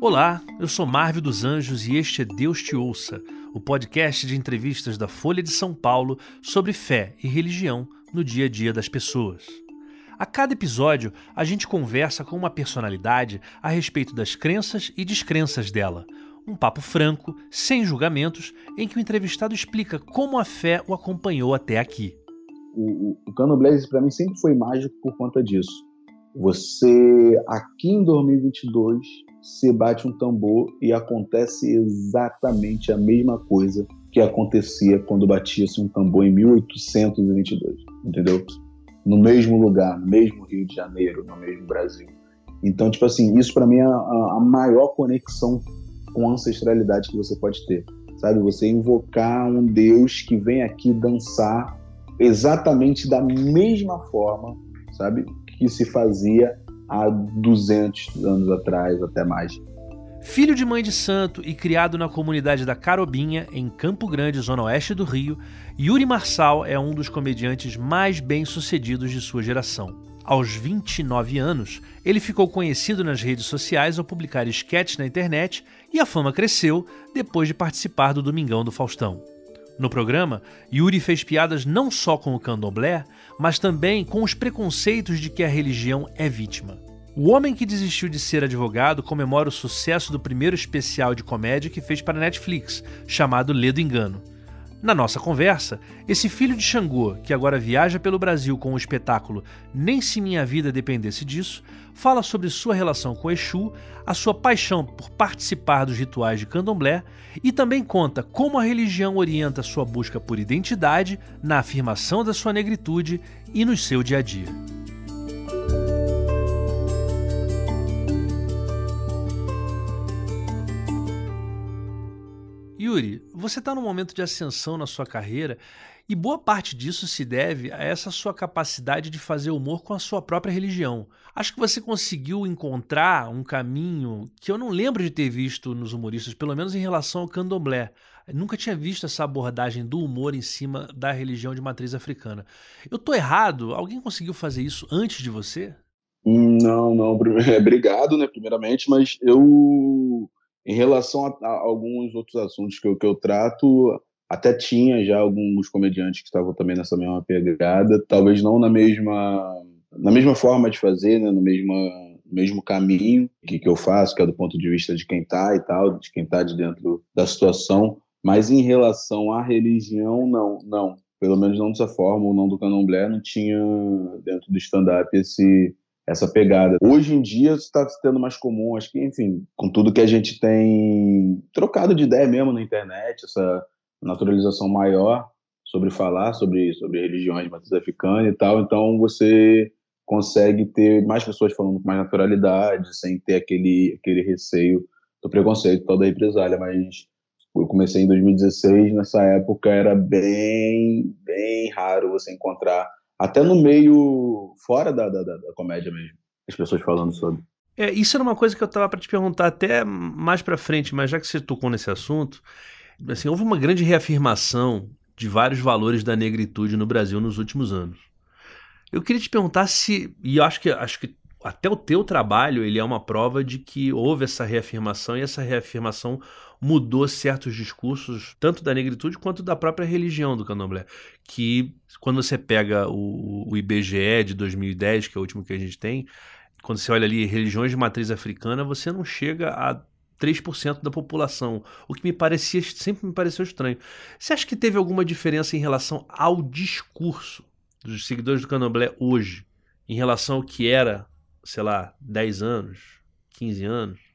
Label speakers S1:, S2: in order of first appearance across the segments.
S1: Olá, eu sou Marvio dos Anjos e este é Deus Te Ouça, o podcast de entrevistas da Folha de São Paulo sobre fé e religião no dia a dia das pessoas. A cada episódio, a gente conversa com uma personalidade a respeito das crenças e descrenças dela. Um papo franco, sem julgamentos, em que o entrevistado explica como a fé o acompanhou até aqui.
S2: O, o, o para mim sempre foi mágico por conta disso. Você, aqui em 2022, se bate um tambor e acontece exatamente a mesma coisa que acontecia ququando batia-se um tambor em 1822, entendeu? No mesmo lugar, no mesmo Rio de Janeiro, no mesmo Brasil. Então, tipo assim, isso para mim é a, a, maior conexão com a ancestralidade que você pode ter, sabe? Você invocar um Deus que vem aqui dançar exatamente da mesma forma, sabe? Que se fazia há 200 anos atrás, até mais.
S1: Filho de mãe de santo e criado na comunidade da Carobinha, em Campo Grande, zona oeste do Rio, Yuri Marçal é um dos comediantes mais bem-sucedidos de sua geração. Aos 29 anos, ele ficou conhecido nas redes sociais ao publicar sketches na internet e a fama cresceu depois de participar do Domingão do Faustão. No programa, Yuri fez piadas não só com o candomblé, mas também com os preconceitos de que a religião é vítima. O homem que desistiu de ser advogado comemora o sucesso do primeiro especial de comédia que fez para a Netflix, chamado Ledo Engano. Na nossa conversa, esse filho de Xangô, que agora viaja pelo Brasil com o espetáculo Nem Se Minha Vida Dependesse Disso, fala sobre sua relação com Exu, a sua paixão por participar dos rituais de candomblé e também conta como a religião orienta sua busca por identidade, na afirmação da sua negritude e no seu dia a dia. Yuri, você está num momento de ascensão na sua carreira e boa parte disso se deve a essa sua capacidade de fazer humor com a sua própria religião. Acho que você conseguiu encontrar um caminho que eu não lembro de ter visto nos humoristas, pelo menos em relação ao candomblé. Nunca tinha visto essa abordagem do humor em cima da religião de matriz africana. Eu tô errado? Alguém conseguiu fazer isso antes de você?
S2: Não, não. Obrigado, né, primeiramente, mas eu em relação a, a, alguns outros assuntos que eu, que eu trato, até tinha já alguns comediantes que estavam também nessa mesma pegada, talvez não na mesma na mesma forma de fazer, né, no mesmo mesmo caminho que, que eu faço, que é do ponto de vista de quem está e tal, de quem está de dentro da situação, mas em relação à religião, não, não, pelo menos não dessa forma, ou não do candomblé, não tinha dentro do stand-up esse essa pegada. Hoje em dia está se tendo mais comum, acho que, enfim, com tudo que a gente tem trocado de ideia mesmo na internet, essa naturalização maior sobre falar sobre, sobre religiões matriz africana e tal, então você consegue ter mais pessoas falando com mais naturalidade, sem ter aquele, aquele receio do preconceito tal da represália, mas eu comecei em 2016, nessa época era bem, bem raro você encontrar até no meio fora da, da, da comédia mesmo, as pessoas falando sobre.
S1: É, isso era uma coisa que eu tava para te perguntar até mais para frente, mas já que você tocou nesse assunto, assim, houve uma grande reafirmação de vários valores da negritude no Brasil nos últimos anos. Eu queria te perguntar se, e acho que acho que até o teu trabalho ele é uma prova de que houve essa reafirmação e essa reafirmação mudou certos discursos, tanto da negritude quanto da própria religião do candomblé. Que quando você pega o, o IBGE de 2010, que é o último que a gente tem, quando você olha ali religiões de matriz africana, você não chega a 3% da população, o que me parecia sempre me pareceu estranho. Você acha que teve alguma diferença em relação ao discurso dos seguidores do Candomblé hoje, em relação ao que era, sei lá, 10 anos, 15 anos?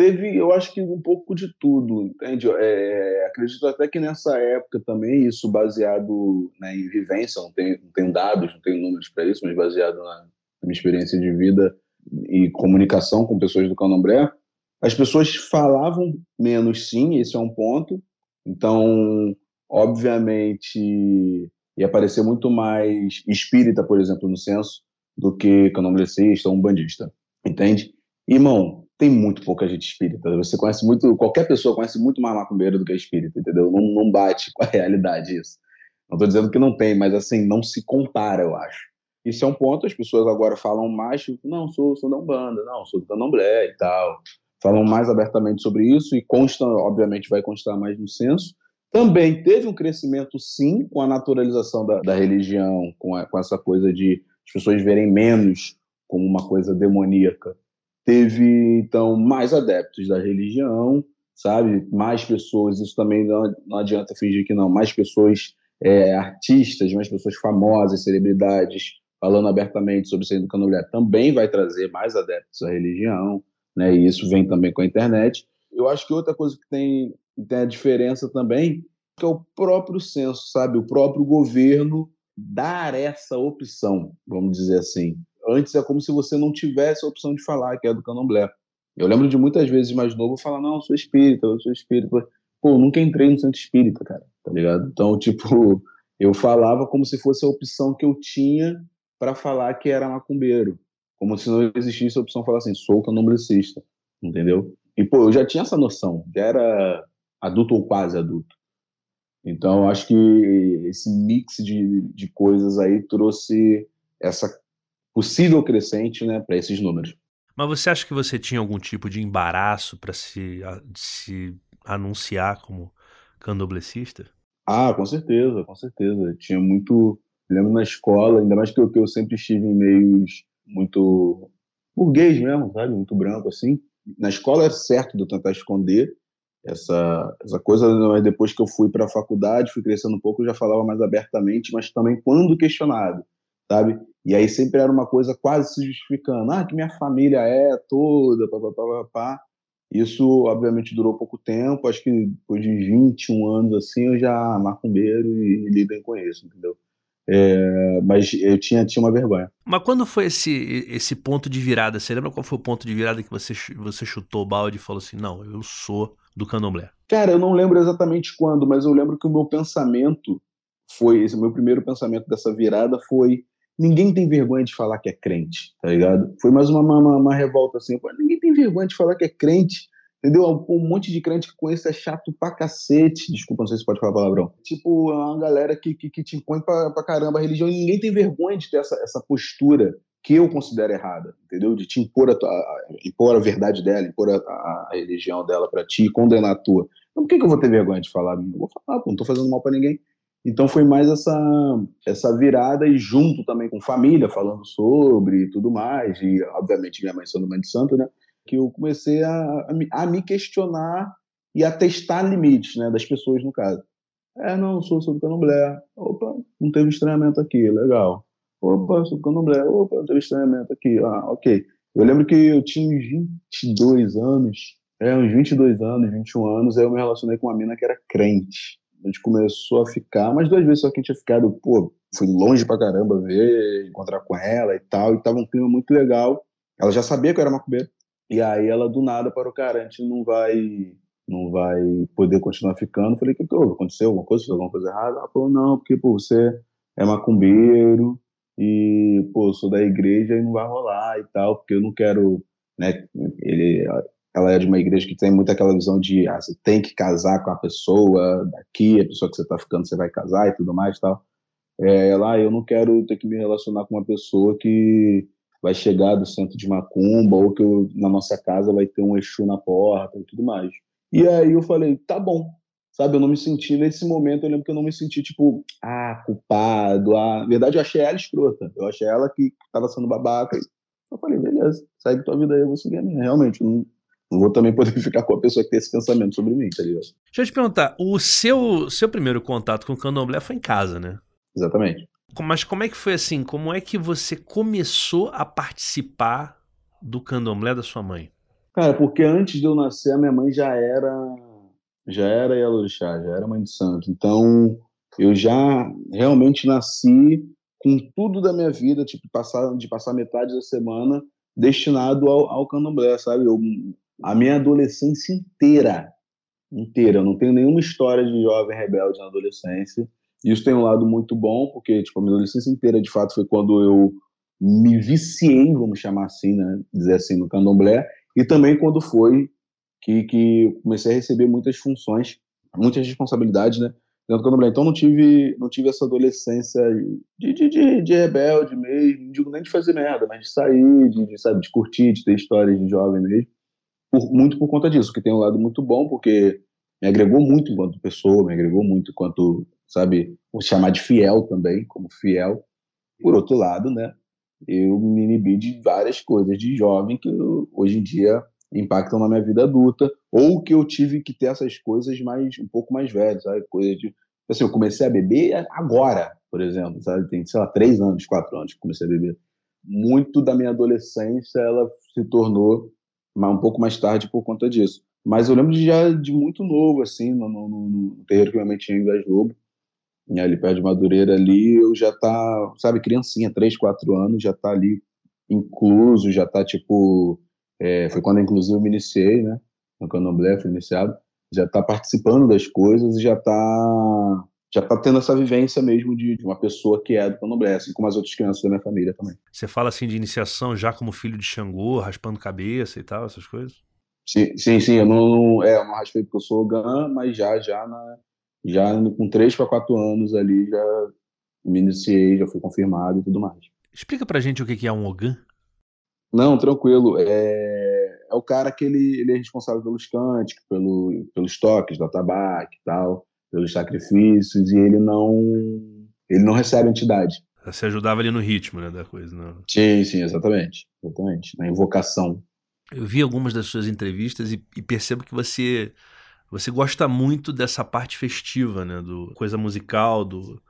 S2: Teve, eu acho que um pouco de tudo, entende? É, acredito até que nessa época também, isso baseado né, em vivência, não tem, não tem dados, não tem números para isso, mas baseado na, minha experiência de vida e comunicação com pessoas do candomblé, as pessoas falavam menos sim, esse é um ponto. Então, obviamente, ia aparecer muito mais espírita, por exemplo, no censo, do que candomblessista ou um bandista, entende? Irmão, tem muito pouca gente espírita. Você conhece muito, qualquer pessoa conhece muito mais macumbeiro do que espírita, entendeu? Não, não bate com a realidade isso. Não estou dizendo que não tem, mas assim, não se compara, eu acho. Isso é um ponto, as pessoas agora falam mais, tipo, não, sou, sou da Umbanda, não, sou do Candomblé e tal. falam mais abertamente sobre isso e consta, obviamente, vai constar mais no censo. Também teve um crescimento, sim, com a naturalização da, da religião, com, a, com essa coisa de as pessoas verem menos como uma coisa demoníaca. Teve, então, mais adeptos da religião, sabe? Mais pessoas, isso também não, não adianta fingir que não, mais pessoas, é, artistas, mais pessoas famosas, celebridades, falando abertamente sobre ser educando mulher, também vai trazer mais adeptos à religião, né? E isso vem também com a internet. Eu acho que outra coisa que tem, tem a diferença também que é o próprio censo, sabe? O próprio governo dar essa opção, vamos dizer assim. Antes é como se você não tivesse a opção de falar que é do candomblé. Eu lembro de muitas vezes mais novo falar, não, eu sou espírita, eu sou espírita. Pô, nunca entrei no centro espírita, cara, tá ligado? Então, tipo, eu falava como se fosse a opção que eu tinha para falar que era macumbeiro. Como se não existisse a opção de falar assim, sou candomblecista, entendeu? E, pô, eu já tinha essa noção, já era adulto ou quase adulto. Então, acho que esse mix de, de coisas aí trouxe essa possível crescente né, para esses números.
S1: Mas você acha que você tinha algum tipo de embaraço para se, se anunciar como candoblecista?
S2: Ah, com certeza, com certeza. Tinha muito. Eu lembro na escola, ainda mais que eu, que eu sempre estive em meios muito burguês mesmo, sabe? Muito branco assim. Na escola é certo de eu tentar esconder, essa, essa coisa, mas depois que eu fui para a faculdade, fui crescendo um pouco, eu já falava mais abertamente, mas também quando questionado, sabe? E aí sempre era uma coisa quase se justificando, ah, que minha família é toda, pá. Isso, obviamente, durou pouco tempo, acho que depois de 21 anos, assim, eu já macumbeiro e, e lidem com isso, entendeu? É, mas eu tinha, tinha uma vergonha.
S1: Mas quando foi esse, esse ponto de virada? Você lembra qual foi o ponto de virada que você, você chutou o balde e falou assim: não, eu sou do candomblé?
S2: Cara, eu não lembro exatamente quando, mas eu lembro que o meu pensamento foi, esse meu primeiro pensamento dessa virada foi ninguém tem vergonha de falar que é crente, tá ligado? Foi mais uma, uma, uma revolta assim, ninguém tem vergonha de falar que é crente, entendeu? Um monte de crente que conhece é chato pra cacete, desculpa, não sei se pode falar palavrão. Tipo, é uma galera que, que, que te impõe pra, pra caramba a religião e ninguém tem vergonha de ter essa, essa postura que eu considero errada, entendeu? De te impor a, tua, a, impor a verdade dela, impor a, a, a religião dela para ti, condenar a tua. Então, por que, que eu vou ter vergonha de falar? Eu vou falar, pô, não tô fazendo mal para ninguém. Então foi mais essa essa virada e junto também com família falando sobre e tudo mais e obviamente minha mãe sendo mãe de santo, né? Que eu comecei a, a, a me questionar e a testar limites, né? Das pessoas no caso. É, não, sou sobre candomblé. Opa, não teve estranhamento aqui, legal. Opa, sou do candomblé. Opa, não teve estranhamento aqui. Ah, ok. Eu lembro que eu tinha uns 22 anos, é, uns 22 anos, 21 anos, aí eu me relacionei com uma mina que era crente. A gente começou a ficar, mas duas vezes só que a gente tinha ficado, pô, fui longe pra caramba ver, encontrar com ela e tal, e tava um clima muito legal. Ela já sabia que eu era macumbeiro. E aí ela do nada para o cara, a gente não vai não vai poder continuar ficando. Falei, o que, que houve? Aconteceu alguma coisa? Fez alguma coisa errada? Ela falou, não, porque pô, você é macumbeiro e, pô, sou da igreja e não vai rolar e tal, porque eu não quero, né, ele, ela é de uma igreja que tem muito aquela visão de, ah, você tem que casar com a pessoa daqui, a pessoa que você tá ficando, você vai casar e tudo mais tal. É, lá, eu não quero ter que me relacionar com uma pessoa que vai chegar do centro de Macumba ou que eu, na nossa casa vai ter um Exu na porta e tudo mais. E aí eu falei, tá bom, sabe? Eu não me senti, nesse momento, eu lembro que eu não me senti, tipo, ah, culpado, ah. Na verdade, eu achei ela escrota. Eu achei ela que tava sendo babaca. Eu falei, beleza, segue tua vida aí, eu vou seguir a minha. Realmente, não vou também poder ficar com a pessoa que tem esse pensamento sobre mim, tá ligado?
S1: Deixa eu te perguntar, o seu, seu primeiro contato com o candomblé foi em casa, né?
S2: Exatamente.
S1: Mas como é que foi assim? Como é que você começou a participar do candomblé da sua mãe?
S2: Cara, porque antes de eu nascer, a minha mãe já era já era Yalorixá, já era mãe de santo. Então, eu já realmente nasci com tudo da minha vida, tipo, passar, de passar metade da semana destinado ao, ao candomblé, sabe? Eu, a minha adolescência inteira, inteira, eu não tenho nenhuma história de jovem rebelde na adolescência. Isso tem um lado muito bom, porque, tipo, a minha adolescência inteira, de fato, foi quando eu me viciei, vamos chamar assim, né? Dizer assim, no candomblé, e também quando foi que, que comecei a receber muitas funções, muitas responsabilidades, né? Dentro do candomblé. Então não tive, não tive essa adolescência de, de, de, de rebelde mesmo, não digo nem de fazer merda, mas de sair, de, de, sabe, de curtir, de ter histórias de jovem mesmo. Por, muito por conta disso, que tem um lado muito bom, porque me agregou muito enquanto pessoa, me agregou muito enquanto, sabe, vou chamar de fiel também, como fiel. Por outro lado, né, eu me inibi de várias coisas de jovem que eu, hoje em dia impactam na minha vida adulta, ou que eu tive que ter essas coisas mais um pouco mais velho, sabe? Coisa de assim, eu comecei a beber agora, por exemplo, sabe? Tem, sei lá, três anos, quatro anos que comecei a beber. Muito da minha adolescência ela se tornou mas um pouco mais tarde por conta disso. Mas eu lembro de já de muito novo, assim, no, no, no terreiro que minha mãe tinha em Vaz Lobo, ali perto de Madureira, ali, eu já tá, sabe, criancinha, três, quatro anos, já tá ali incluso, já tá, tipo, é, foi quando, inclusive, eu me iniciei, né, no Candomblé, fui iniciado, já tá participando das coisas e já tá já tá tendo essa vivência mesmo de, de, uma pessoa que é do candomblé, assim como as outras crianças da minha família também.
S1: Você fala assim de iniciação já como filho de Xangô, raspando cabeça e tal, essas coisas?
S2: Sim, sim, sim eu não, é, eu não raspei porque eu sou Ogã, mas já, já, na, já com 3 para 4 anos ali já me iniciei, já fui confirmado e tudo mais.
S1: Explica pra gente o que é um Ogã.
S2: Não, tranquilo. É, é o cara que ele, ele é responsável pelos cânticos, pelo, pelos toques da tabaco e tal pelos sacrifícios e ele não ele não recebe entidade.
S1: Você ajudava ali no ritmo, né, da coisa, não?
S2: Sim, sim, exatamente, exatamente, na invocação.
S1: Eu vi algumas das suas entrevistas e, e percebo que você você gosta muito dessa parte festiva, né, do coisa musical do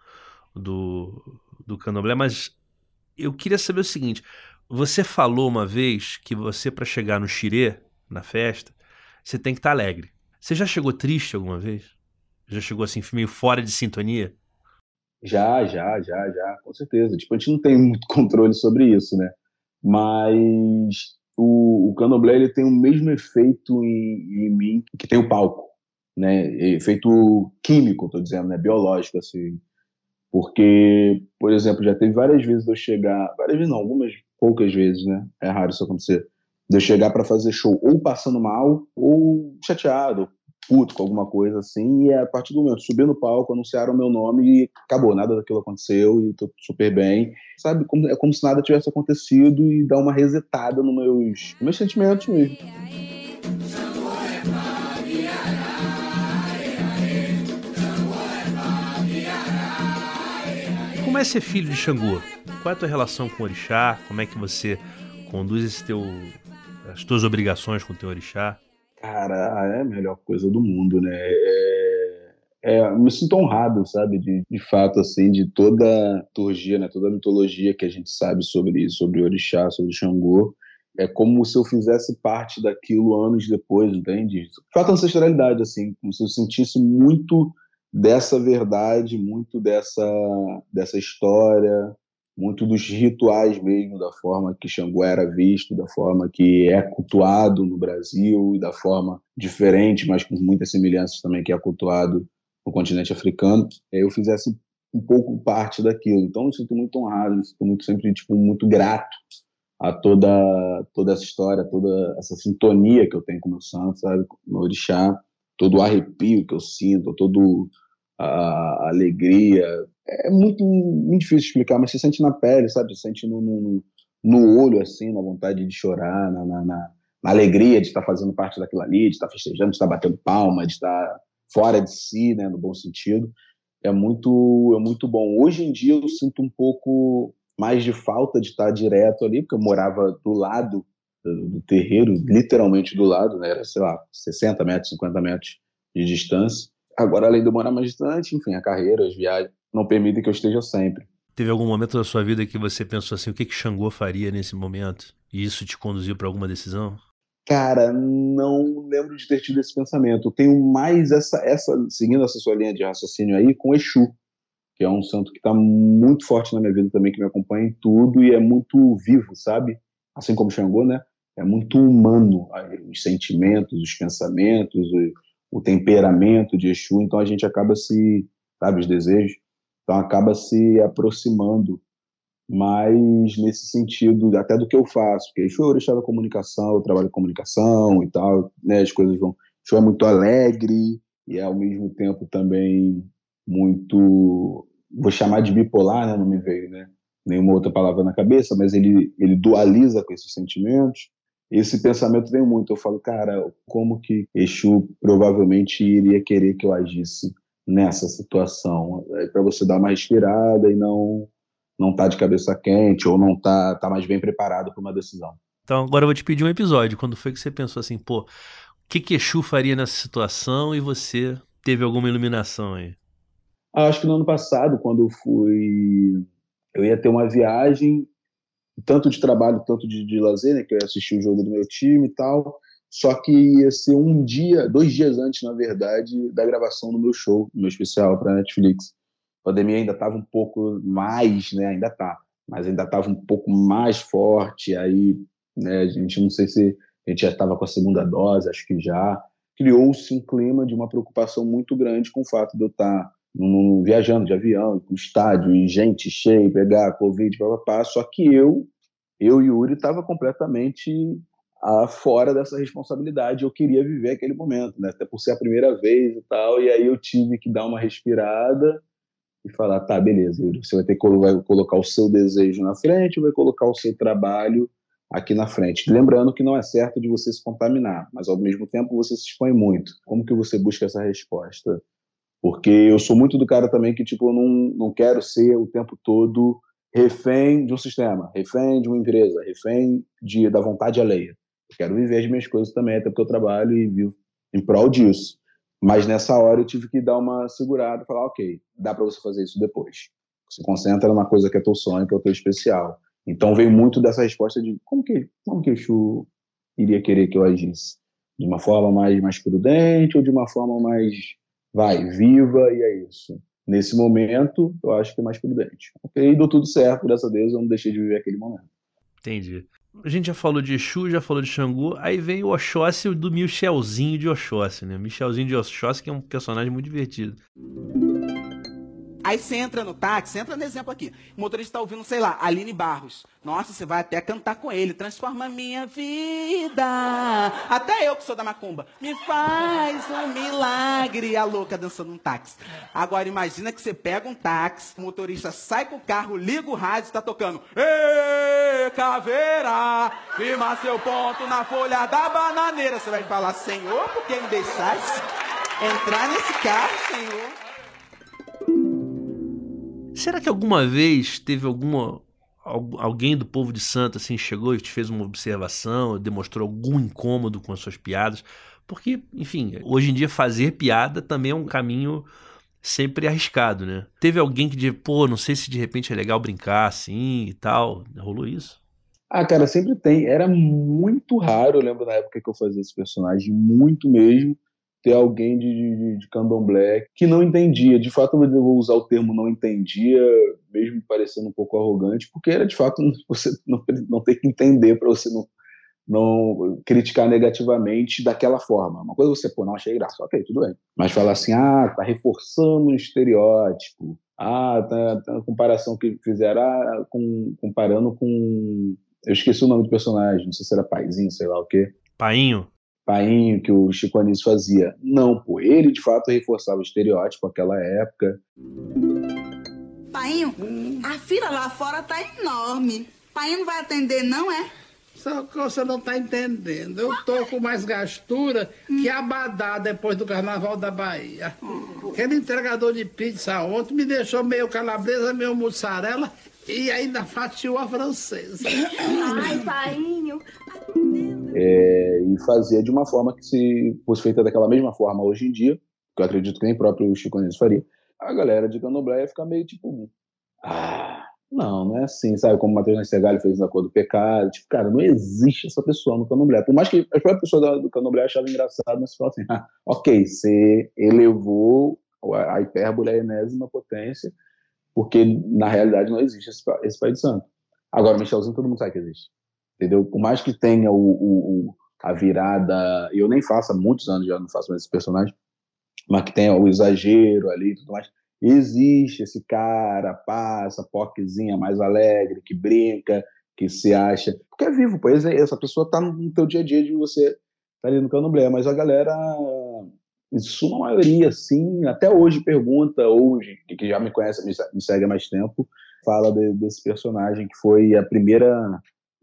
S1: do do candomblé, mas eu queria saber o seguinte: você falou uma vez que você para chegar no xirê, na festa, você tem que estar tá alegre. Você já chegou triste alguma vez? Já chegou assim, meio fora de sintonia?
S2: Já, já, já, já, com certeza. Tipo, a gente não tem muito controle sobre isso, né? Mas o, o candomblé ele tem o mesmo efeito em, em mim que tem o palco, né? Efeito químico, estou dizendo, né? Biológico, assim. Porque, por exemplo, já teve várias vezes eu chegar, várias vezes não, algumas poucas vezes, né? É raro isso acontecer. De eu chegar para fazer show ou passando mal, ou chateado, puto com alguma coisa assim, e a partir do momento, subi no palco, anunciaram o meu nome e acabou, nada daquilo aconteceu e tô super bem. Sabe, como, é como se nada tivesse acontecido e dá uma resetada nos meus, nos meus sentimentos mesmo.
S1: Como é ser filho de Xangô? Qual é a tua relação com o orixá? Como é que você conduz esse teu, as tuas obrigações com o teu orixá?
S2: Cara, é a melhor coisa do mundo, né? É, é, me sinto honrado, sabe, de, de fato, assim, de toda a liturgia, né, toda a mitologia que a gente sabe sobre, sobre Orixá, sobre Xangô, é como se eu fizesse parte daquilo anos depois, entende? De fato, ancestralidade, assim, como se eu sentisse muito dessa verdade, muito dessa, dessa história, muito dos rituais mesmo, da forma que Xangô era visto, da forma que é cultuado no Brasil, da forma diferente, mas com muitas semelhanças também que é cultuado no continente africano, eu fizesse um pouco parte daquilo. Então, eu sinto muito honrado, me sinto muito sempre tipo muito grato a toda toda essa história, toda essa sintonia que eu tenho com o meu santo, sabe, com o meu orixá, todo o arrepio que eu sinto, todo a alegria, é muito, muito difícil explicar, mas você sente na pele, sabe? Você sente no, no, no olho, assim, na vontade de chorar, na, na, na, na alegria de estar fazendo parte daquilo ali, de estar festejando, de estar batendo palma, de estar fora de si, né, no bom sentido. É muito, é muito bom. Hoje em dia eu sinto um pouco mais de falta de estar direto ali, porque eu morava do lado do, terreiro, literalmente do lado, né? Era, sei lá, 60 metros, 50 metros de distância. Agora, além de eu morar mais distante, enfim, a carreira, as viagens, não permitem que eu esteja sempre.
S1: Teve algum momento da sua vida que você pensou assim, o que que Xangô faria nesse momento? E isso te conduziu para alguma decisão?
S2: Cara, não lembro de ter tido esse pensamento. Eu tenho mais essa, essa seguindo essa sua linha de raciocínio aí, com Exu, que é um santo que está muito forte na minha vida também, que me acompanha em tudo e é muito vivo, sabe? Assim como Xangô, né? É muito humano os sentimentos, os pensamentos, o, o temperamento de Exu, então a gente acaba se, sabe, os desejos, então acaba se aproximando mais nesse sentido até do que eu faço, porque é orixá da comunicação, eu trabalho em comunicação e tal, né, as coisas vão, show é muito alegre e é ao mesmo tempo também muito, vou chamar de bipolar, né, não me veio, né, nenhuma outra palavra na cabeça, mas ele ele dualiza com esses sentimentos. esse pensamento vem muito. Eu falo, cara, como que Exu provavelmente iria querer que eu agisse nessa situação? É para você dar uma respirada e não não tá de cabeça quente ou não tá, tá mais bem preparado para uma decisão.
S1: Então agora eu vou te pedir um episódio. Quando foi que você pensou assim, pô, o que que Exu faria nessa situação e você teve alguma iluminação aí?
S2: Ah, acho que no ano passado, quando eu fui... Eu ia ter uma viagem tanto de trabalho, tanto de, de lazer, né, que eu ia assistir o jogo do meu time e tal, só que ia ser um dia, dois dias antes, na verdade, da gravação do meu show, do meu especial para Netflix. A pandemia ainda estava um pouco mais, né, ainda tá, mas ainda estava um pouco mais forte, aí, né, a gente não sei se a gente já estava com a segunda dose, acho que já, criou-se um clima de uma preocupação muito grande com o fato de eu estar tá no, viajando de avião, com estádio, e gente cheia, pegar Covid, papapá. Só que eu, eu e Yuri, estava completamente ah, fora dessa responsabilidade. Eu queria viver aquele momento, né? até por ser a primeira vez e tal. E aí eu tive que dar uma respirada e falar: tá, beleza, você vai ter que vai colocar o seu desejo na frente, vai colocar o seu trabalho aqui na frente. Lembrando que não é certo de você se contaminar, mas ao mesmo tempo você se expõe muito. Como que você busca essa resposta? Porque eu sou muito do cara também que, tipo, eu não, não quero ser o tempo todo refém de um sistema, refém de uma empresa, refém de, da vontade alheia. Eu quero viver as minhas coisas também, até porque eu trabalho e vivo em prol disso. Mas nessa hora eu tive que dar uma segurada e falar, ok, dá para você fazer isso depois. Se concentra numa coisa que é teu sonho, que é o teu especial. Então veio muito dessa resposta de como que, como que o Chu iria querer que eu agisse? De uma forma mais, mais prudente ou de uma forma mais vai, viva e é isso. Nesse momento, eu acho que é mais prudente. Ok, deu tudo certo, graças a Deus, eu não deixei de viver aquele momento.
S1: Entendi. A gente já falou de Exu, já falou de Xangu, aí vem o Oxóssi do Michelzinho de Oxóssi, né? Michelzinho de Oxóssi, que é um personagem muito divertido.
S3: Aí você entra no táxi, entra no exemplo aqui. O motorista está ouvindo, sei lá, Aline Barros. Nossa, você vai até cantar com ele. Transforma minha vida. Até eu que sou da macumba. Me faz um milagre. A louca dançando um táxi. Agora imagina que você pega um táxi, o motorista sai com o carro, liga o rádio e está tocando. Ê, caveira, firma seu ponto na folha da bananeira. Você vai falar, Senhor, por que me deixaste entrar nesse carro, Senhor?
S1: Será que alguma vez teve alguma alguém do povo de Santo assim chegou e te fez uma observação, demonstrou algum incômodo com as suas piadas? Porque, enfim, hoje em dia fazer piada também é um caminho sempre arriscado, né? Teve alguém que disse, pô, não sei se de repente é legal brincar assim e tal. Rolou isso?
S2: Ah, cara, sempre tem. Era muito raro, eu lembro na época que eu fazia esse personagem, muito mesmo ter alguém de, de, de, candomblé que não entendia. De fato, eu vou usar o termo não entendia, mesmo parecendo um pouco arrogante, porque era de fato você não, não ter que entender para você não, não criticar negativamente daquela forma. Uma coisa é você, pô, não achei graça, ok, tudo bem. Mas falar assim, ah, tá reforçando um estereótipo, ah, tá, tá comparação que fizeram, ah, com, comparando com. Eu esqueci o nome do personagem, não sei se era Paizinho, sei lá o quê.
S1: Painho?
S2: Painho que o Chico Anísio fazia. Não, pô, ele de fato reforçava o estereótipo naquela época.
S4: Painho, a fila lá fora tá enorme. Painho não vai atender, não é?
S5: Só que você não tá entendendo. Eu tô com mais gastura que Abadá depois do Carnaval da Bahia. Aquele entregador de pizza ontem me deixou meio calabresa, meio mussarela e ainda fatiou a francesa.
S4: Ai, painho.
S2: É, e fazia de uma forma que se fosse feita daquela mesma forma hoje em dia, que eu acredito que nem próprio Chico Anísio faria, a galera de Candomblé ia ficar meio tipo, ah, não, não é assim, sabe? Como o Matheus Nascegalho fez na cor do pecado. Tipo, cara, não existe essa pessoa no candomblé. Por mais que a própria pessoa do candomblé achava engraçado, mas fala assim, ah, ok, você elevou a hipérbole à enésima potência, porque na realidade não existe esse, esse Pai de Santo. Agora, Michelzinho, todo mundo sabe que existe. Entendeu? Por mais que tenha o, o, a virada, eu nem faço há muitos anos já não faço mais esse personagem, mas que tenha o exagero ali e tudo mais existe esse cara, passa, poquezinha mais alegre, que brinca, que se acha. Porque é vivo, pois é, essa pessoa tá no teu dia a dia de você tá ali no candomblé, mas a galera, em sua maioria, sim, até hoje pergunta, hoje, que já me conhece, me segue há mais tempo, fala de, desse personagem que foi a primeira,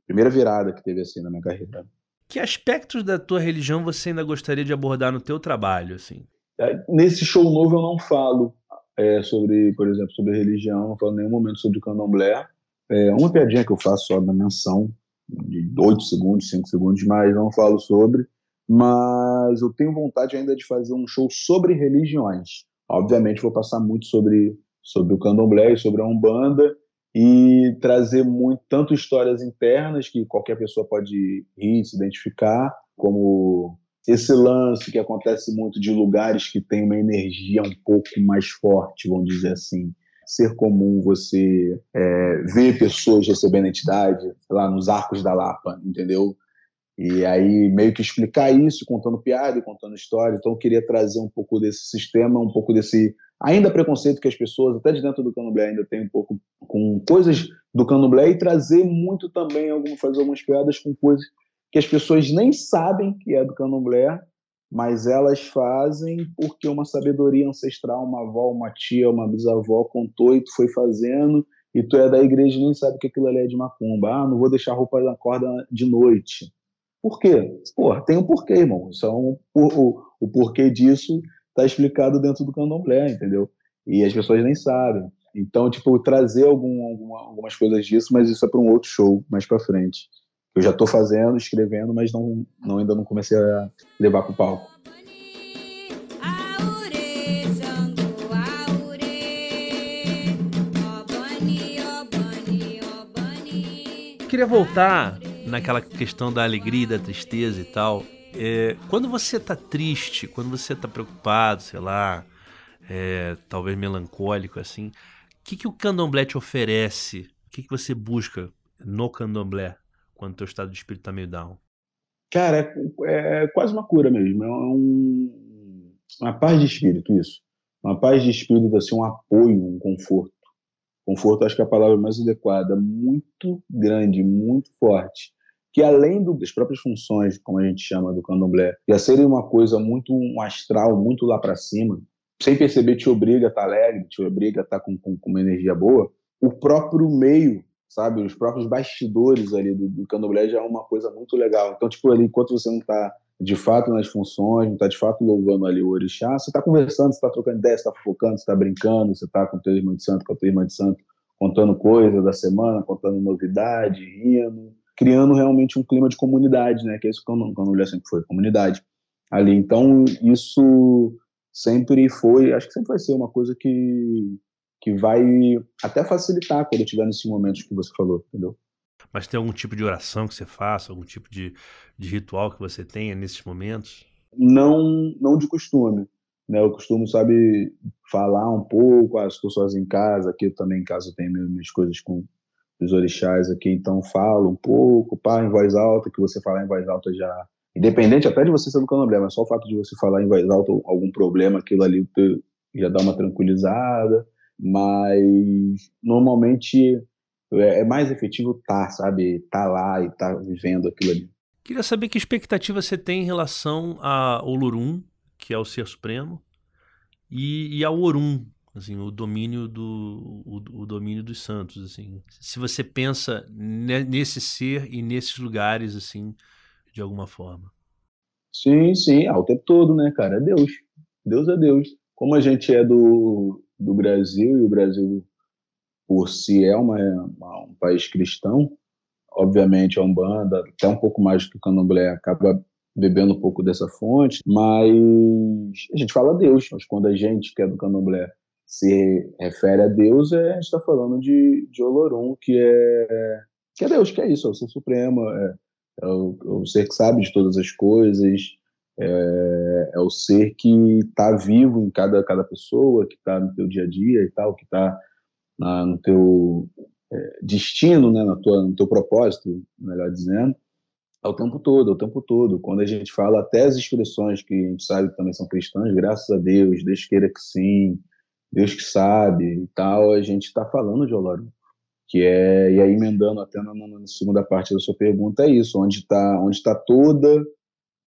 S2: primeira virada que teve assim na minha carreira.
S1: Que aspectos da tua religião você ainda gostaria de abordar no teu trabalho, assim?
S2: É, nesse show novo eu não falo é, sobre, por exemplo, sobre religião, não falo em nenhum momento sobre candomblé. É uma piadinha que eu faço só da menção, de 8 segundos, 5 segundos, mas não falo sobre. Mas eu tenho vontade ainda de fazer um show sobre religiões. Obviamente vou passar muito sobre, sobre o candomblé e sobre a Umbanda, e trazer muito tanto histórias internas que qualquer pessoa pode rir, se identificar, como esse lance que acontece muito de lugares que tem uma energia um pouco mais forte, vamos dizer assim. Ser comum você é, ver pessoas recebendo entidade lá nos arcos da Lapa, entendeu? E aí meio que explicar isso, contando piada e contando história. Então eu queria trazer um pouco desse sistema, um pouco desse ainda preconceito que as pessoas, até de dentro do candomblé, ainda tem um pouco com coisas do candomblé e trazer muito também, algumas, fazer algumas piadas com coisas que as pessoas nem sabem que é do candomblé, mas elas fazem porque uma sabedoria ancestral, uma avó, uma tia, uma bisavó contou e tu foi fazendo e tu é da igreja e nem sabe que aquilo ali é de macumba. Ah, não vou deixar a roupa na corda de noite. Por quê? Porra, tem um porquê, irmão. São, o, o, o porquê disso está explicado dentro do candomblé, entendeu? E as pessoas nem sabem. Então, tipo, trazer algum, alguma, algumas coisas disso, mas isso é para um outro show mais para frente. Eu já estou fazendo, escrevendo, mas não, não, ainda não comecei a levar para o palco.
S1: queria voltar naquela questão da alegria da tristeza e tal. É, quando você tá triste, quando você tá preocupado, sei lá, é, talvez melancólico, assim, o que, que o candomblé te oferece? O que, que você busca no candomblé quando o teu estado de espírito tá meio down?
S2: Cara, é, é quase uma cura mesmo. É um, uma paz de espírito, isso. Uma paz de espírito, assim, um apoio, um conforto. Conforto, acho que é a palavra mais adequada. Muito grande, muito forte que além das próprias funções, como a gente chama do candomblé, já serem uma coisa muito um astral, muito lá para cima, sem perceber te obriga a estar tá alegre, te obriga a estar tá com, com, com, uma energia boa, o próprio meio, sabe, os próprios bastidores ali do, do candomblé já é uma coisa muito legal. Então, tipo, ali, enquanto você não está de fato nas funções, não está de fato louvando ali o orixá, você está conversando, você está trocando ideias, você está focando, você está brincando, você está com o teu irmão de santo, com a tua irmã de santo, contando coisas da semana, contando novidade, rindo, criando realmente um clima de comunidade, né? Que é isso que a mulher sempre foi, comunidade ali. Então, isso sempre foi, acho que sempre vai ser uma coisa que, que vai até facilitar quando tiver nesses momentos que você falou, entendeu?
S1: Mas tem algum tipo de oração que você faça, algum tipo de, de ritual que você tenha nesses momentos?
S2: Não, não de costume. Né, eu costumo, sabe, falar um pouco, as pessoas em casa, aqui também em casa eu tenho minhas coisas com, dos orixás aqui, então fala um pouco, pá, em voz alta, que você falar em voz alta já. Independente até de você ser do candomblé, mas só o fato de você falar em voz alta algum problema, aquilo ali já dá uma tranquilizada, mas normalmente é, é mais efetivo tá, sabe? Tá lá e tá vivendo aquilo ali.
S1: Queria saber que expectativa você tem em relação ao Olorum, que é o Ser Supremo, e, e ao Orum, assim, o domínio do o, o, domínio dos santos, assim. Se você pensa nesse ser e nesses lugares, assim, de alguma forma.
S2: Sim, sim, ao tempo todo, né, cara? É Deus. Deus é Deus. Como a gente é do, do Brasil e o Brasil por si é uma, uma, um país cristão, obviamente a Umbanda, até um pouco mais do que o Candomblé, acaba bebendo um pouco dessa fonte, mas a gente fala Deus, mas quando a gente que é do Candomblé se refere a Deus, é, a gente está falando de, de Olorum, que é, que é Deus, que é isso, é o ser supremo, é, é, o, é o, ser que sabe de todas as coisas, é, é o ser que está vivo em cada, cada pessoa, que está no teu dia a dia e tal, que está no teu é, destino, né, na tua, no teu propósito, melhor dizendo, é o tempo todo, é o tempo todo. Quando a gente fala até as expressões que a gente sabe que também são cristãs, graças a Deus, Deus queira que sim, Deus que sabe e tal, a gente está falando de Olorum, que é, e aí emendando até na, na, segunda parte da sua pergunta, é isso, onde está onde tá toda,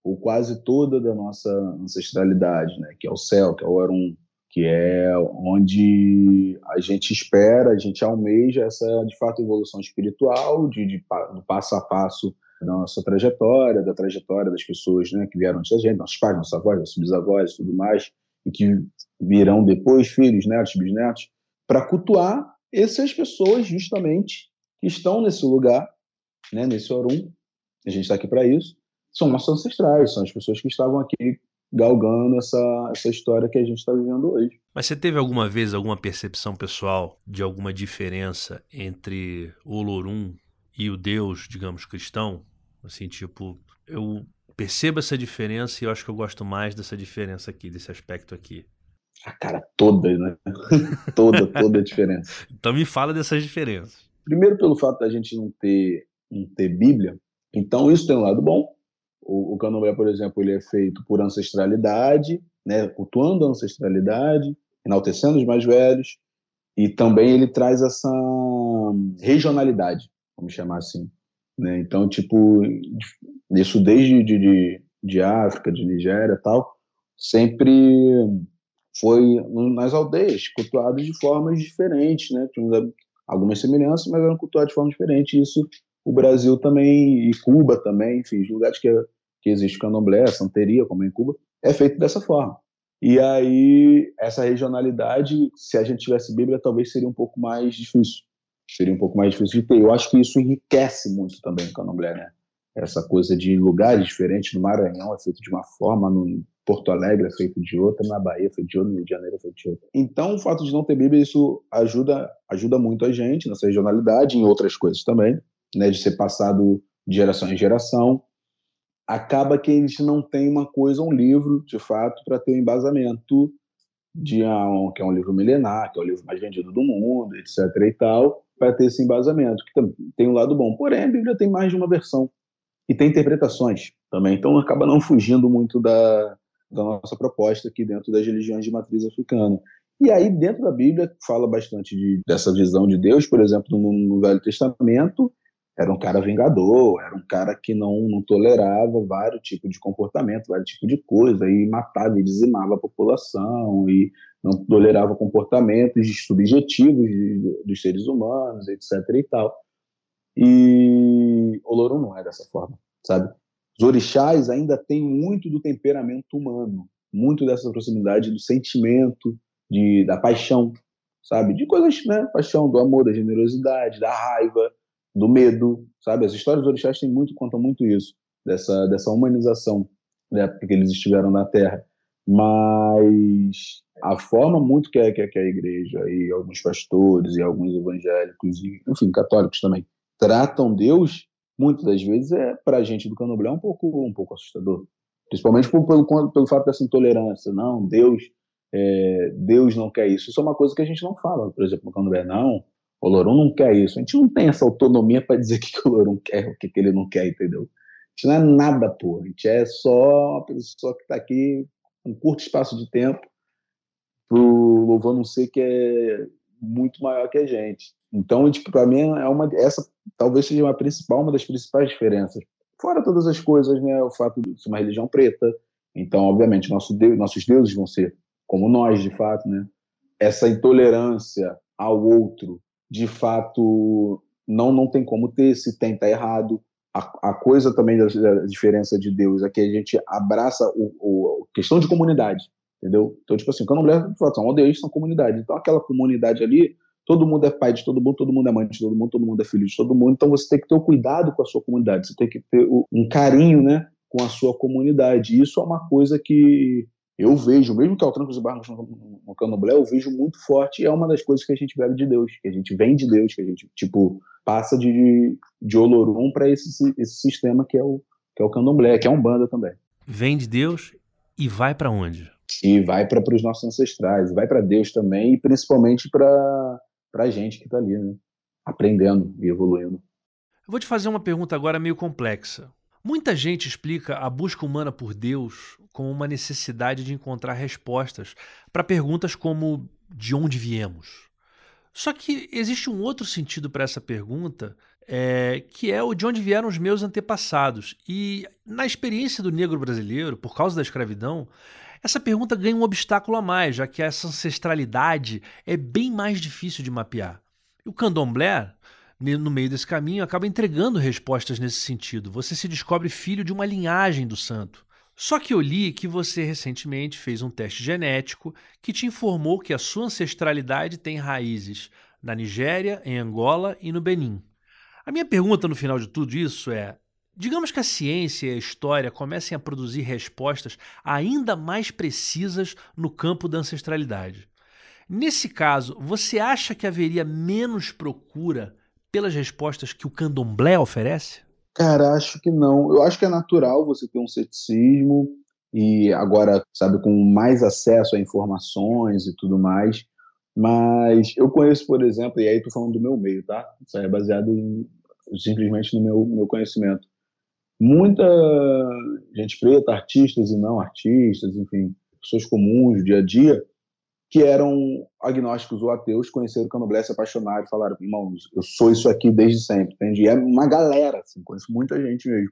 S2: ou quase toda da nossa ancestralidade, né, que é o céu, que é o Orum, que é onde a gente espera, a gente almeja essa, de fato, evolução espiritual, de, de, do passo a passo da nossa trajetória, da trajetória das pessoas né, que vieram antes da gente, nossos pais, nossos avós, nossos bisavós e tudo mais, e que virão depois, filhos, netos, bisnetos, para cultuar essas pessoas justamente que estão nesse lugar, né, nesse Orum, a gente está aqui para isso, são nossos ancestrais, são as pessoas que estavam aqui galgando essa, essa história que a gente está vivendo hoje.
S1: Mas você teve alguma vez alguma percepção pessoal de alguma diferença entre o Olorum e o Deus, digamos, cristão? Assim, tipo, eu percebo essa diferença e eu acho que eu gosto mais dessa diferença aqui, desse aspecto aqui.
S2: A cara toda, né? toda, toda a diferença.
S1: Então me fala dessas diferenças.
S2: Primeiro pelo fato da gente não ter, não ter Bíblia, então isso tem um lado bom, o, o candomblé, por exemplo, ele é feito por ancestralidade, né, cultuando a ancestralidade, enaltecendo os mais velhos, e também ele traz essa regionalidade, vamos chamar assim. Né? Então, tipo, isso desde de, de, de África, de Nigéria tal, sempre foi nas aldeias, cultuados de formas diferentes, né? Tinha algumas semelhanças, mas eram cultuados de forma diferente. Isso o Brasil também, e Cuba também, enfim, lugares que que existe candomblé, santeria, como em Cuba, é feito dessa forma. E aí, essa regionalidade, se a gente tivesse Bíblia, talvez seria um pouco mais difícil. Seria um pouco mais difícil de ter. Eu acho que isso enriquece muito também o candomblé, né? Essa coisa de lugares diferentes. No Maranhão é feito de uma forma, no Porto Alegre é feito de outra, na Bahia feito de outra, no Rio de Janeiro feito de outra. Então, o fato de não ter Bíblia, isso ajuda, ajuda muito a gente nessa regionalidade, em outras coisas também, né? De ser passado de geração em geração acaba que gente não tem uma coisa, um livro, de fato, para ter um embasamento de um, que é um livro milenar, que é o livro mais vendido do mundo, etc. e tal, para ter esse embasamento, que tem um lado bom. Porém, a Bíblia tem mais de uma versão e tem interpretações também, então acaba não fugindo muito da, da nossa proposta aqui dentro das religiões de matriz africana. E aí, dentro da Bíblia, fala bastante de, dessa visão de Deus, por exemplo, no, no Velho Testamento, era um cara vingador, era um cara que não, não tolerava vários tipos de comportamento, vários tipos de coisa, e matava e dizimava a população, e não tolerava comportamentos subjetivos dos seres humanos, etc. e tal. E o Louro não é dessa forma, sabe? Os orixás ainda têm muito do temperamento humano, muito dessa proximidade do sentimento, de, da paixão, sabe? De coisas, né? Paixão, do amor, da generosidade, da raiva, do medo, sabe? As histórias dos orixás têm muito, contam muito isso, dessa, dessa humanização da época que eles estiveram na Terra. Mas a forma muito que, é, que, é, que a igreja e alguns pastores e alguns evangélicos, e, enfim, católicos também, tratam Deus, muitas das vezes, é para a gente do candomblé um pouco, um pouco assustador. Principalmente por, pelo, pelo fato dessa intolerância. Não, Deus, é, Deus não quer isso. Isso é uma coisa que a gente não fala, por exemplo, no candomblé. Não, o Lorum não quer isso. A gente não tem essa autonomia para dizer o que, o Lorum quer, o que, que ele não quer, entendeu? A gente não é nada, pô. A gente é só uma pessoa que está aqui um curto espaço de tempo pro louvor não ser que é muito maior que a gente. Então, tipo, para mim é uma essa talvez seja uma principal, uma das principais diferenças. Fora todas as coisas, né, o fato de ser uma religião preta. Então, obviamente, nosso Deus, nossos deuses vão ser como nós, de fato, né? Essa intolerância ao outro, de fato não não tem como ter, se tem tá errado. A, a coisa também da, da, diferença de Deus é que a gente abraça o, o questão de comunidade, entendeu? Então, tipo assim, quando mulher são aldeias, são comunidade. Então, aquela comunidade ali, todo mundo é pai de todo mundo, todo mundo é mãe de todo mundo, todo mundo é filho de todo mundo. Então, você tem que ter o cuidado com a sua comunidade, você tem que ter o, um carinho, né, com a sua comunidade. Isso é uma coisa que eu vejo, mesmo que ao Trancos e Barcos no, Candomblé, eu vejo muito forte e é uma das coisas que a gente bebe de Deus, que a gente vem de Deus, que a gente, tipo, passa de, de Olorum para esse, esse sistema que é o que é o Candomblé, que é um banda também.
S1: Vem de Deus e vai para onde?
S2: E vai para os nossos ancestrais, vai para Deus também e principalmente para a gente que está ali, né? aprendendo e evoluindo.
S1: Eu vou te fazer uma pergunta agora meio complexa. Muita gente explica a busca humana por Deus como uma necessidade de encontrar respostas para perguntas como de onde viemos. Só que existe um outro sentido para essa pergunta, é, que é o de onde vieram os meus antepassados. E na experiência do negro brasileiro, por causa da escravidão, essa pergunta ganha um obstáculo a mais, já que essa ancestralidade é bem mais difícil de mapear. E o candomblé no meio desse caminho, acaba entregando respostas nesse sentido. Você se descobre filho de uma linhagem do santo. Só que eu li que você recentemente fez um teste genético que te informou que a sua ancestralidade tem raízes na Nigéria, em Angola e no Benin. A minha pergunta no final de tudo isso é: digamos que a ciência e a história comecem a produzir respostas ainda mais precisas no campo da ancestralidade. Nesse caso, você acha que haveria menos procura pelas respostas que o candomblé oferece?
S2: Cara, acho que não. Eu acho que é natural você ter um ceticismo e agora, sabe, com mais acesso a informações e tudo mais. Mas eu conheço, por exemplo, e aí tô falando do meu meio, tá? Isso é baseado em, simplesmente no meu, meu conhecimento. Muita gente preta, artistas e não artistas, enfim, pessoas comuns, do dia a dia, que eram agnósticos ou ateus, conheceram o candomblé, se apaixonaram falaram, irmãos, eu sou isso aqui desde sempre, entende? E é uma galera, assim, conheço muita gente mesmo.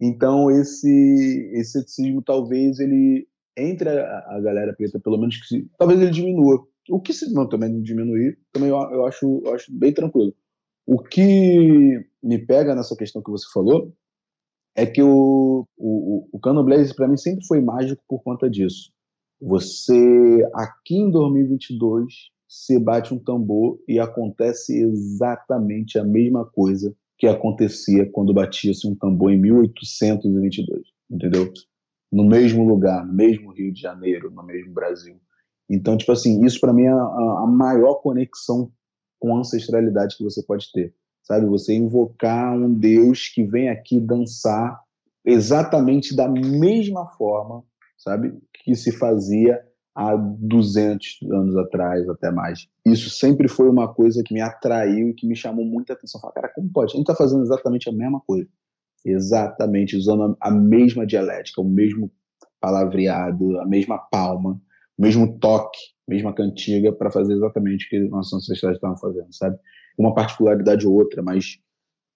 S2: Então, esse, esse ceticismo, talvez, ele, entre a, a galera preta, pelo menos, que se, talvez ele diminua. O que se não também diminuir, também eu, eu, acho, eu acho bem tranquilo. O que me pega nessa questão que você falou é que o, o, o candomblé, para mim, sempre foi mágico por conta disso você, aqui em 2022, se bate um tambor e acontece exatamente a mesma coisa que acontecia ququando batia-se um tambor em 1822, entendeu? No mesmo lugar, no mesmo Rio de Janeiro, no mesmo Brasil. Então, tipo assim, isso para mim é a, a, maior conexão com a ancestralidade que você pode ter, sabe? Você invocar um Deus que vem aqui dançar exatamente da mesma forma, sabe? que se fazia há 200 anos atrás, até mais. Isso sempre foi uma coisa que me atraiu e que me chamou muita atenção. Falei, cara, como pode? A gente está fazendo exatamente a mesma coisa. Exatamente, usando a mesma dialética, o mesmo palavreado, a mesma palma, o mesmo toque, mesma cantiga para fazer exatamente o que nossos ancestrais estavam fazendo, sabe? Uma particularidade ou outra, mas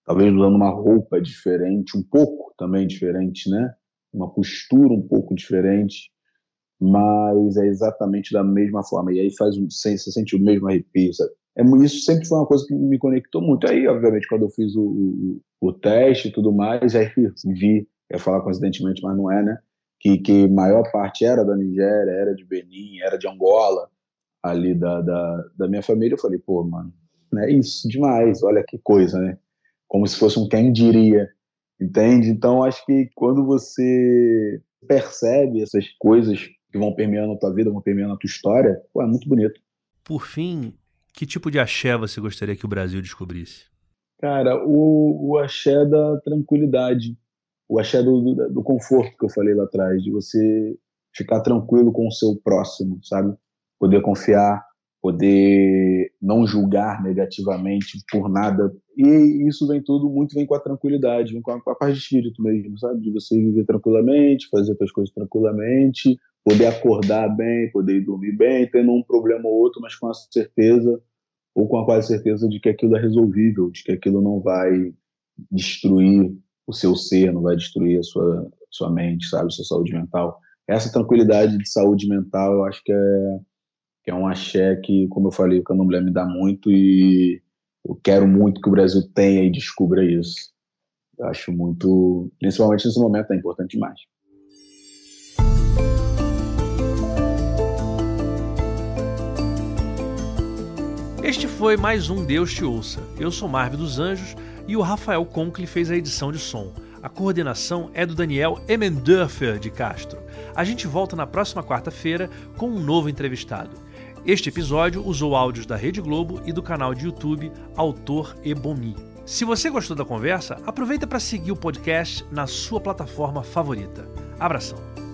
S2: talvez usando uma roupa diferente, um pouco também diferente, né? Uma postura um pouco diferente, mas é exatamente da mesma forma. E aí faz um, você sente o mesmo arrepio, sabe? É, isso sempre foi uma coisa que me conectou muito. Aí, obviamente, quando eu fiz o, o, o teste e tudo mais, aí vi, ia falar coincidentemente, mas não é, né? Que, que maior parte era da Nigéria, era de Benin, era de Angola, ali da, da, da minha família. Eu falei, pô, mano, é isso, demais, olha que coisa, né? Como se fosse um quem diria, entende? Então, acho que quando você percebe essas coisas que vão permeando a tua vida, vão permeando a tua história, pô, é muito bonito.
S1: Por fim, que tipo de axé você gostaria que o Brasil descobrisse?
S2: Cara, o, o axé da tranquilidade, o axé do, do, do conforto que eu falei lá atrás, de você ficar tranquilo com o seu próximo, sabe? Poder confiar, poder não julgar negativamente por nada. E isso vem tudo, muito vem com a tranquilidade, vem com a, com a paz de espírito mesmo, sabe? De você viver tranquilamente, fazer as coisas tranquilamente, poder acordar bem, poder dormir bem, tendo um problema ou outro, mas com a certeza ou com a quase certeza de que aquilo é resolvível, de que aquilo não vai destruir o seu ser, não vai destruir a sua sua mente, sabe, sua saúde mental. Essa tranquilidade de saúde mental, eu acho que é que é um axé que, como eu falei, o candomblé me dá muito e eu quero muito que o Brasil tenha e descubra isso. Eu acho muito, principalmente nesse momento, é importante demais.
S1: Este foi mais um Deus Te Ouça. Eu sou Marvel dos Anjos e o Rafael Conkle fez a edição de som. A coordenação é do Daniel Emendorfer de Castro. A gente volta na próxima quarta-feira com um novo entrevistado. Este episódio usou áudios da Rede Globo e do canal de YouTube Autor Ebomi. Se você gostou da conversa, aproveita para seguir o podcast na sua plataforma favorita. Abração!